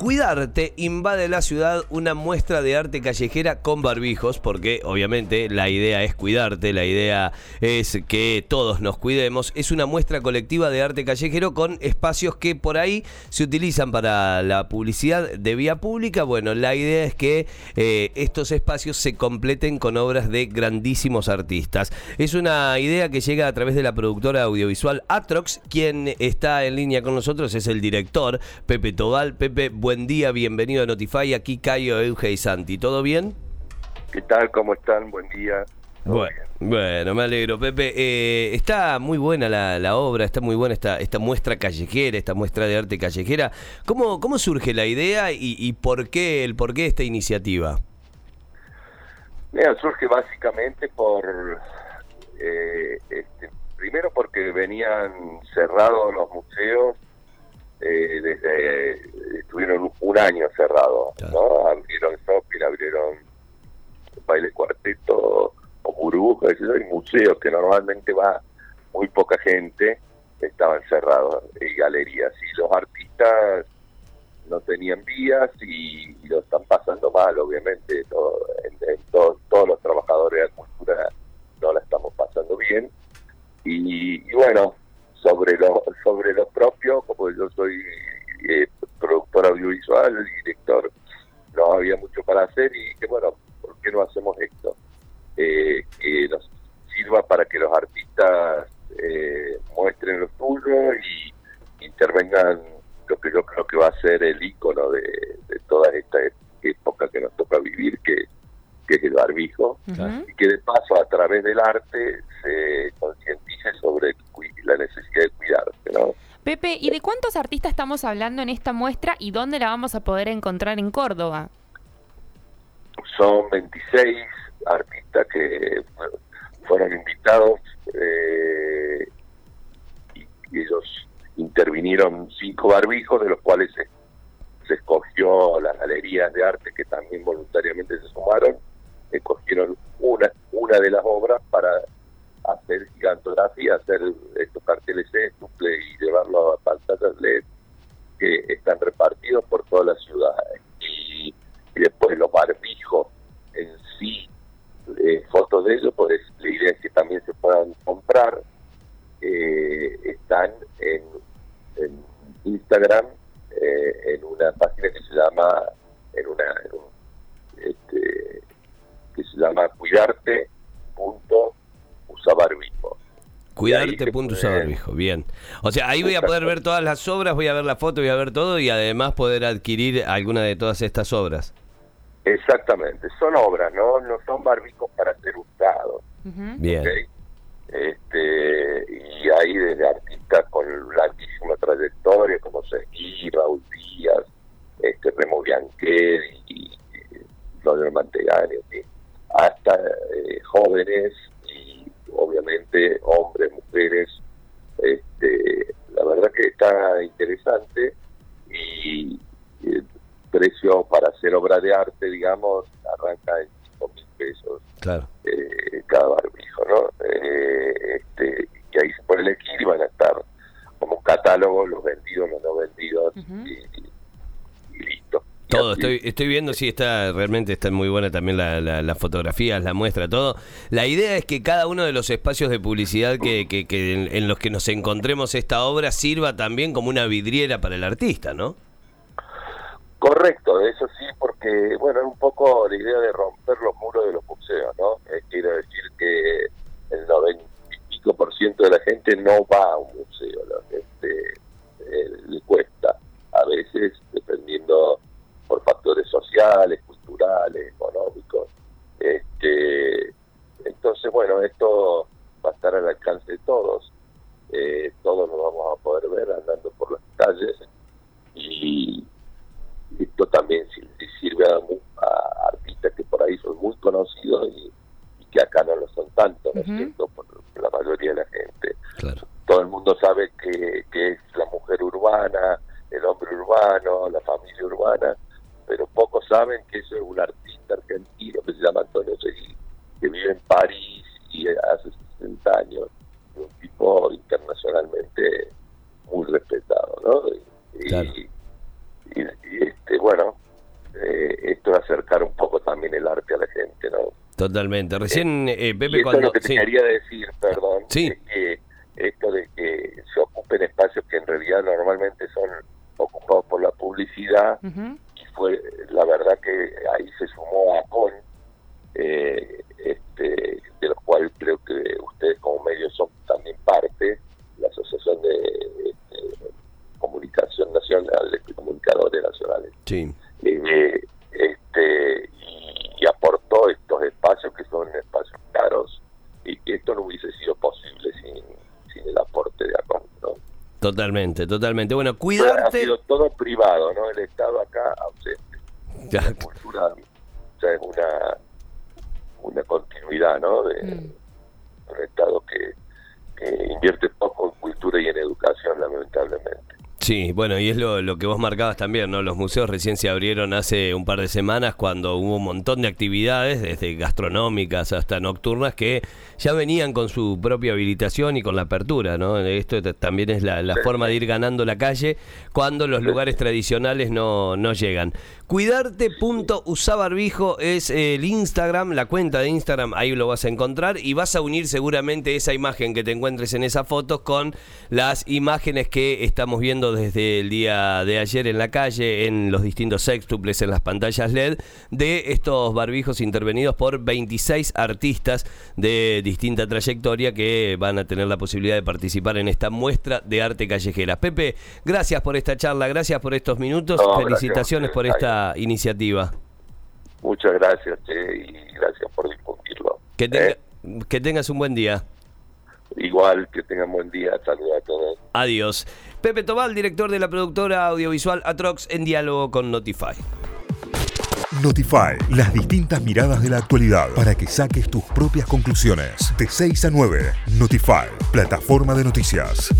Cuidarte invade la ciudad una muestra de arte callejera con barbijos, porque obviamente la idea es cuidarte, la idea es que todos nos cuidemos. Es una muestra colectiva de arte callejero con espacios que por ahí se utilizan para la publicidad de vía pública. Bueno, la idea es que eh, estos espacios se completen con obras de grandísimos artistas. Es una idea que llega a través de la productora audiovisual Atrox, quien está en línea con nosotros es el director Pepe Tobal. Pepe, buen día, bienvenido a Notify. Aquí Cayo, Euge y Santi. ¿Todo bien? ¿Qué tal? ¿Cómo están? Buen día. Bueno, bueno, me alegro, Pepe. Eh, está muy buena la, obra, está muy buena esta, esta muestra callejera, esta muestra de arte callejera. ¿Cómo, cómo surge la idea y, por qué el por qué esta iniciativa? Mira, surge básicamente por eh, este, primero porque venían cerrados los museos eh, desde estuvieron un año cerrados, ¿no? Abrieron shopping, abrieron baile cuarteto o burbujas, hay museos que normalmente va muy poca gente, estaban cerrados, y galerías, y los artistas no tenían vías y, lo están pasando mal, obviamente, todo, en, todos los trabajadores de la cultura no la estamos pasando bien. Y, y bueno, sobre lo, sobre lo propio, como yo soy eh, productor audiovisual, director, no había mucho para hacer y que bueno, ¿por qué no hacemos esto? Eh, que nos sirva para que los artistas eh, muestren lo suyo y intervengan lo que yo creo que va a ser el icono de, toda esta época que nos toca vivir, que, que es el barbijo, y que de paso a través del arte se concientice sobre la Pepe, ¿y de cuántos artistas estamos hablando en esta muestra y dónde la vamos a poder encontrar en Córdoba? Son 26 artistas que fueron invitados eh, y, ellos intervinieron cinco barbijos, de los cuales se, se, escogió las galerías de arte que también voluntariamente se sumaron, escogieron una, una de las obras para hacer gigantografía, hacer estos carteles duple y llevarlo a pantallas LED que están repartidos por toda la ciudad. Y, después los barbijos en sí, eh, fotos de ellos, pues la idea es que también se puedan comprar. Eh, están en, Instagram, eh, en una página que se llama, en una, este, que se llama cuidarte barbijo. Cuidarte, punto barbijo, bien. O sea, ahí voy a poder ver todas las obras, voy a ver la foto, voy a ver todo y además poder adquirir alguna de todas estas obras. Exactamente, son obras, no no son barbijos para ser usados. Bien. Este, y hay desde artistas con larguísima trayectoria como Seguí, Raúl Díaz, este, Remo Biancheri, y, y Roger Mantegani, hasta eh, jóvenes obviamente hombres, mujeres. Este, la verdad que está interesante y, el precio para hacer obra de arte, digamos, arranca en 5 mil pesos claro. Eh, cada barbijo, ¿no? Eh, este, y ahí se puede elegir y van a estar como catálogo los vendidos, los no vendidos y, todo, estoy, estoy viendo, sí, está realmente está muy buena también la, la, fotografías, la muestra, todo. La idea es que cada uno de los espacios de publicidad que, que, en, los que nos encontremos esta obra sirva también como una vidriera para el artista, ¿no? Correcto, eso sí, porque, bueno, es un poco la idea de romper los muros de los museos, ¿no? quiero decir que el 95% de la gente no va a un museo, la gente eh, le cuesta a veces, por sociales, culturales, económicos. Este, entonces, bueno, esto va a estar al alcance de todos. Eh, todos lo vamos a poder ver andando por las calles y esto también sirve a, artistas que por ahí son muy conocidos y, que acá no lo son tanto, ¿no es cierto? Por, la mayoría de la gente. Todo el mundo sabe que, que es la mujer urbana, el hombre urbano, la familia urbana, saben que eso es un artista argentino que se llama Antonio Seguí, que vive en París y hace 60 años, un tipo internacionalmente muy respetado, ¿no? Y, este, bueno, eh, esto es acercar un poco también el arte a la gente, ¿no? Totalmente. Recién, eh, eh Pepe, cuando... lo que te quería decir, perdón, sí. es que esto de que se ocupen espacios que en realidad normalmente son ocupados por la publicidad, y fue la verdad que ahí se sumó a CON, eh, este, de los cuales creo que ustedes como medios son también parte, la Asociación de este, Comunicación Nacional, de Comunicadores Nacionales. Sí. Eh, este, y, aportó estos espacios que son espacios caros y que esto no hubiese sido Totalmente, totalmente. Bueno, cuidarte... Ha sido todo privado, ¿no? El Estado acá ausente. La cultura, o sea, es una una continuidad ¿no? de mm. un Estado que, invierte poco en cultura y en educación, lamentablemente. Sí, bueno, y es lo, lo, que vos marcabas también, ¿no? Los museos recién se abrieron hace un par de semanas cuando hubo un montón de actividades, desde gastronómicas hasta nocturnas, que ya venían con su propia habilitación y con la apertura, ¿no? Esto también es la, forma de ir ganando la calle cuando los lugares tradicionales no, no llegan. Cuidarte.usabarbijo es el Instagram, la cuenta de Instagram, ahí lo vas a encontrar y vas a unir seguramente esa imagen que te encuentres en esa foto con las imágenes que estamos viendo desde el día de ayer en la calle, en los distintos sextuples, en las pantallas LED, de estos barbijos intervenidos por 26 artistas de distinta trayectoria que van a tener la posibilidad de participar en esta muestra de arte callejera. Pepe, gracias por esta charla, gracias por estos minutos, felicitaciones por esta iniciativa. Muchas gracias, y gracias por difundirlo. Que, ¿Eh? que tengas un buen día. Igual, que tengan buen día. Saludos a todos. Adiós. Pepe Tobal, director de la productora audiovisual Atrox, en diálogo con Notify. Notify, las distintas miradas de la actualidad para que saques tus propias conclusiones. De 6 a 9, Notify, plataforma de noticias.